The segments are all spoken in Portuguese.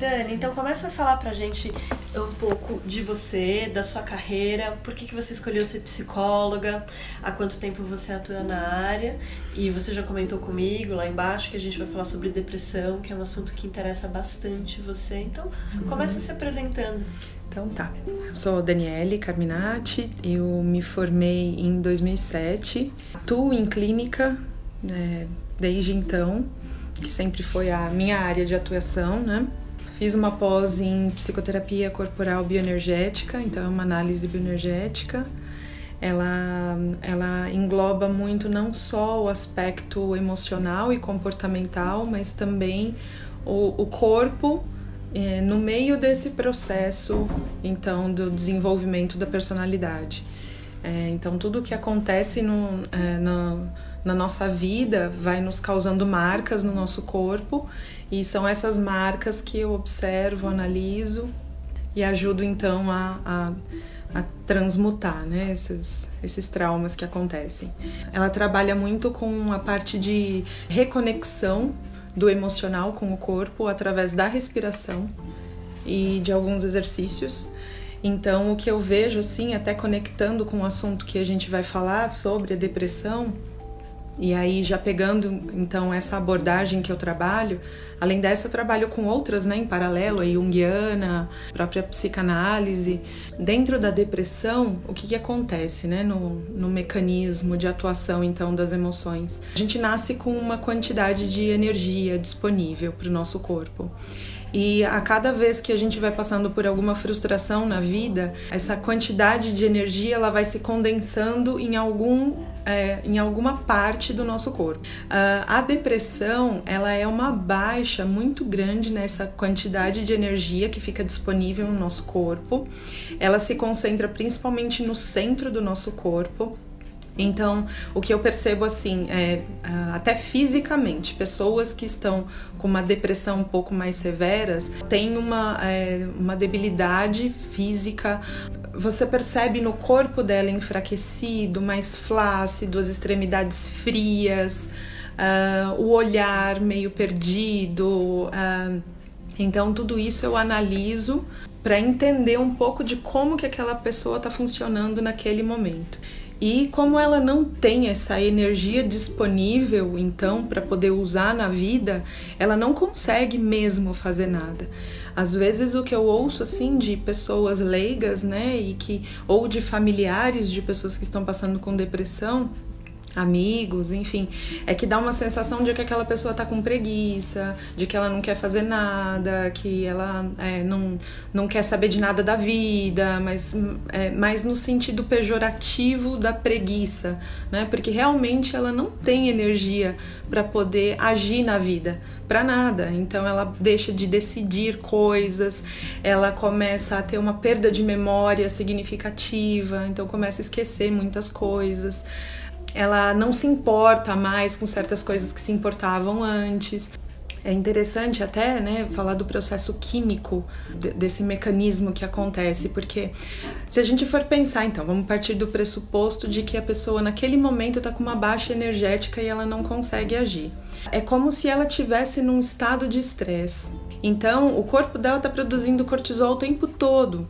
Dani, então começa a falar pra gente um pouco de você, da sua carreira, por que, que você escolheu ser psicóloga, há quanto tempo você atua na área, e você já comentou comigo lá embaixo que a gente vai falar sobre depressão, que é um assunto que interessa bastante você, então uhum. começa se apresentando. Então tá, eu sou Daniele Carminati, eu me formei em 2007, atuo em clínica né, desde então, que sempre foi a minha área de atuação, né? Fiz uma pós em psicoterapia corporal bioenergética, então é uma análise bioenergética. Ela, ela engloba muito não só o aspecto emocional e comportamental, mas também o, o corpo é, no meio desse processo, então, do desenvolvimento da personalidade. É, então, tudo que acontece no, é, no na nossa vida vai nos causando marcas no nosso corpo e são essas marcas que eu observo, analiso e ajudo então a, a, a transmutar né, esses, esses traumas que acontecem. Ela trabalha muito com a parte de reconexão do emocional com o corpo através da respiração e de alguns exercícios. Então, o que eu vejo, assim, até conectando com o assunto que a gente vai falar sobre a depressão, e aí, já pegando então essa abordagem que eu trabalho, além dessa, eu trabalho com outras né, em paralelo, a Jungiana, própria psicanálise. Dentro da depressão, o que, que acontece né, no, no mecanismo de atuação então das emoções? A gente nasce com uma quantidade de energia disponível para o nosso corpo. E a cada vez que a gente vai passando por alguma frustração na vida, essa quantidade de energia ela vai se condensando em algum é, em alguma parte do nosso corpo. Uh, a depressão ela é uma baixa muito grande nessa quantidade de energia que fica disponível no nosso corpo. Ela se concentra principalmente no centro do nosso corpo então, o que eu percebo assim, é, até fisicamente, pessoas que estão com uma depressão um pouco mais severas têm uma, é, uma debilidade física. Você percebe no corpo dela enfraquecido, mais flácido, as extremidades frias, uh, o olhar meio perdido. Uh, então, tudo isso eu analiso para entender um pouco de como que aquela pessoa está funcionando naquele momento. E como ela não tem essa energia disponível, então, para poder usar na vida, ela não consegue mesmo fazer nada. Às vezes o que eu ouço assim de pessoas leigas, né, e que ou de familiares de pessoas que estão passando com depressão, amigos, enfim, é que dá uma sensação de que aquela pessoa tá com preguiça, de que ela não quer fazer nada, que ela é, não, não quer saber de nada da vida, mas é, mais no sentido pejorativo da preguiça, né? Porque realmente ela não tem energia para poder agir na vida, para nada. Então ela deixa de decidir coisas, ela começa a ter uma perda de memória significativa, então começa a esquecer muitas coisas ela não se importa mais com certas coisas que se importavam antes. É interessante até né, falar do processo químico desse mecanismo que acontece, porque se a gente for pensar, então, vamos partir do pressuposto de que a pessoa naquele momento está com uma baixa energética e ela não consegue agir. É como se ela tivesse num estado de estresse. Então, o corpo dela está produzindo cortisol o tempo todo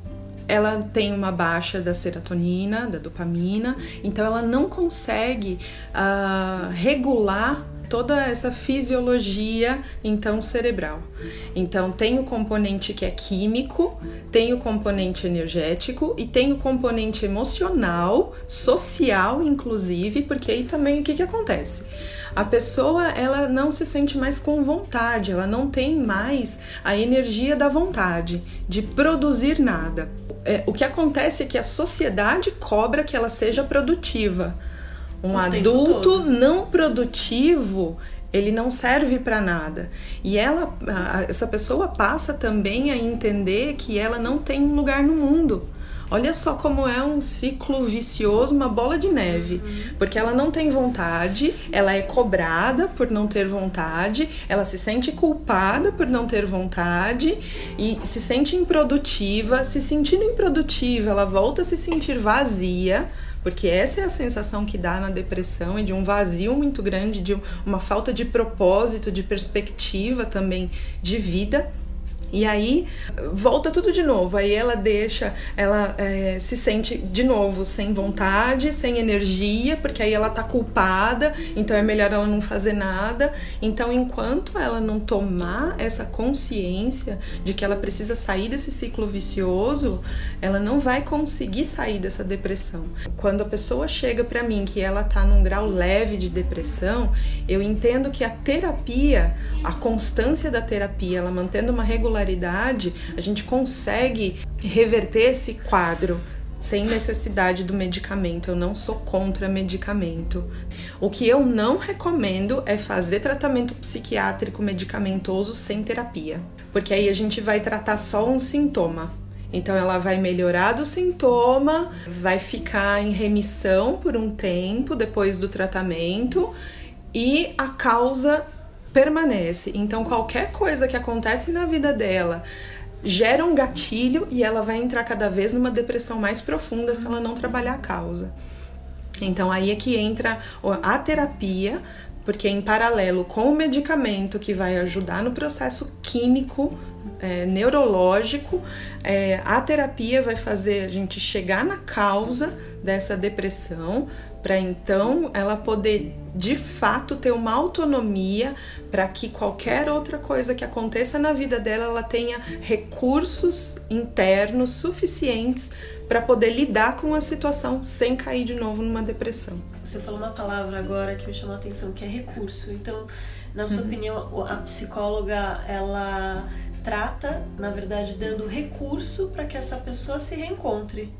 ela tem uma baixa da serotonina, da dopamina, então ela não consegue uh, regular toda essa fisiologia então cerebral. Então tem o componente que é químico, tem o componente energético e tem o componente emocional, social inclusive, porque aí também o que, que acontece? A pessoa ela não se sente mais com vontade, ela não tem mais a energia da vontade de produzir nada é, o que acontece é que a sociedade cobra que ela seja produtiva. Um o adulto não produtivo, ele não serve para nada. E ela, essa pessoa passa também a entender que ela não tem um lugar no mundo Olha só como é um ciclo vicioso, uma bola de neve. Uhum. Porque ela não tem vontade, ela é cobrada por não ter vontade, ela se sente culpada por não ter vontade e se sente improdutiva. Se sentindo improdutiva, ela volta a se sentir vazia porque essa é a sensação que dá na depressão e de um vazio muito grande, de uma falta de propósito, de perspectiva também de vida. E aí volta tudo de novo. Aí ela deixa, ela é, se sente de novo sem vontade, sem energia, porque aí ela tá culpada, então é melhor ela não fazer nada. Então, enquanto ela não tomar essa consciência de que ela precisa sair desse ciclo vicioso, ela não vai conseguir sair dessa depressão. Quando a pessoa chega para mim que ela tá num grau leve de depressão, eu entendo que a terapia, a constância da terapia, ela mantendo uma regularidade regularidade, a gente consegue reverter esse quadro sem necessidade do medicamento. Eu não sou contra medicamento. O que eu não recomendo é fazer tratamento psiquiátrico medicamentoso sem terapia, porque aí a gente vai tratar só um sintoma. Então ela vai melhorar do sintoma, vai ficar em remissão por um tempo depois do tratamento e a causa permanece. Então, qualquer coisa que acontece na vida dela gera um gatilho e ela vai entrar cada vez numa depressão mais profunda se ela não trabalhar a causa. Então, aí é que entra a terapia, porque em paralelo com o medicamento que vai ajudar no processo químico é, neurológico, é, a terapia vai fazer a gente chegar na causa dessa depressão, para então ela poder de fato ter uma autonomia para que qualquer outra coisa que aconteça na vida dela ela tenha recursos internos suficientes para poder lidar com a situação sem cair de novo numa depressão. Você falou uma palavra agora que me chamou a atenção, que é recurso. Então, na sua uhum. opinião, a psicóloga ela trata, na verdade, dando recurso para que essa pessoa se reencontre.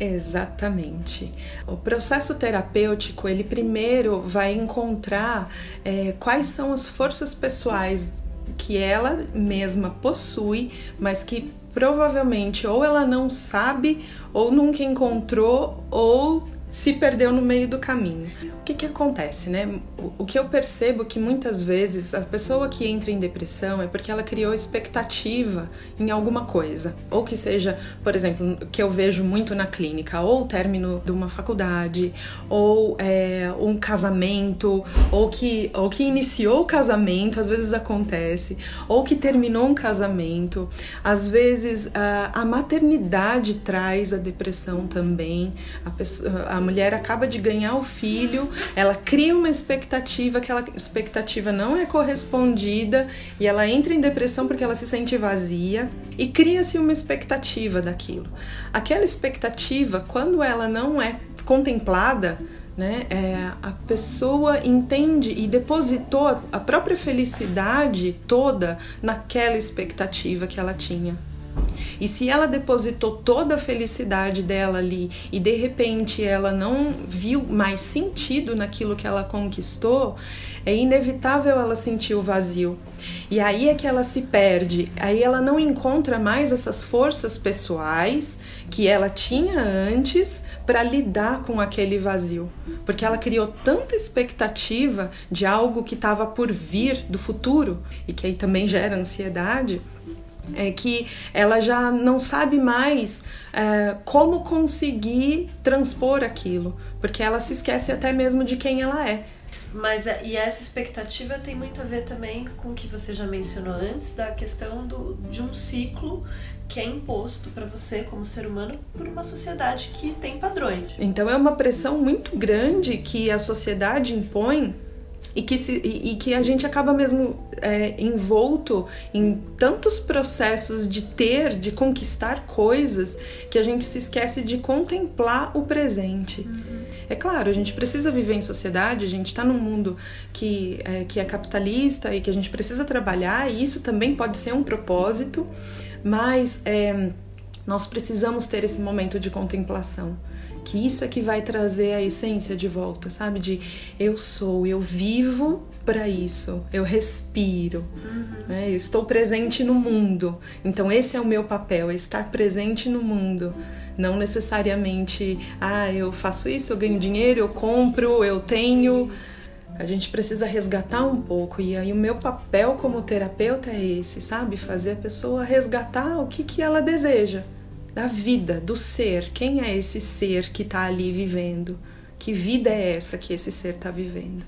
Exatamente. O processo terapêutico, ele primeiro vai encontrar é, quais são as forças pessoais que ela mesma possui, mas que provavelmente ou ela não sabe, ou nunca encontrou, ou se perdeu no meio do caminho. O que, que acontece, né? O, que eu percebo que muitas vezes a pessoa que entra em depressão é porque ela criou expectativa em alguma coisa. Ou que seja, por exemplo, que eu vejo muito na clínica, ou o término de uma faculdade, ou é, um casamento, ou que, ou que iniciou o casamento, às vezes acontece, ou que terminou um casamento. Às vezes a, a maternidade traz a depressão também. A pessoa, a a mulher acaba de ganhar o filho, ela cria uma expectativa, aquela expectativa não é correspondida e ela entra em depressão porque ela se sente vazia e cria-se uma expectativa daquilo. Aquela expectativa, quando ela não é contemplada, né, é, a pessoa entende e depositou a própria felicidade toda naquela expectativa que ela tinha. E se ela depositou toda a felicidade dela ali e de repente ela não viu mais sentido naquilo que ela conquistou, é inevitável ela sentir o vazio. E aí é que ela se perde, aí ela não encontra mais essas forças pessoais que ela tinha antes para lidar com aquele vazio, porque ela criou tanta expectativa de algo que estava por vir do futuro e que aí também gera ansiedade é que ela já não sabe mais é, como conseguir transpor aquilo, porque ela se esquece até mesmo de quem ela é. Mas é, e essa expectativa tem muito a ver também com o que você já mencionou antes, da questão do, de um ciclo que é imposto para você como ser humano por uma sociedade que tem padrões. Então é uma pressão muito grande que a sociedade impõe e que, se, e, e que a gente acaba mesmo é, envolto em tantos processos de ter, de conquistar coisas, que a gente se esquece de contemplar o presente. Uhum. É claro, a gente precisa viver em sociedade, a gente está num mundo que é, que é capitalista e que a gente precisa trabalhar, e isso também pode ser um propósito, mas é, nós precisamos ter esse momento de contemplação que isso é que vai trazer a essência de volta, sabe? De eu sou, eu vivo para isso, eu respiro, uhum. né? eu estou presente no mundo. Então esse é o meu papel, é estar presente no mundo. Não necessariamente, ah, eu faço isso, eu ganho dinheiro, eu compro, eu tenho. A gente precisa resgatar um pouco. E aí o meu papel como terapeuta é esse, sabe? Fazer a pessoa resgatar o que, que ela deseja da vida, do ser. Quem é esse ser que está ali vivendo? Que vida é essa que esse ser está vivendo?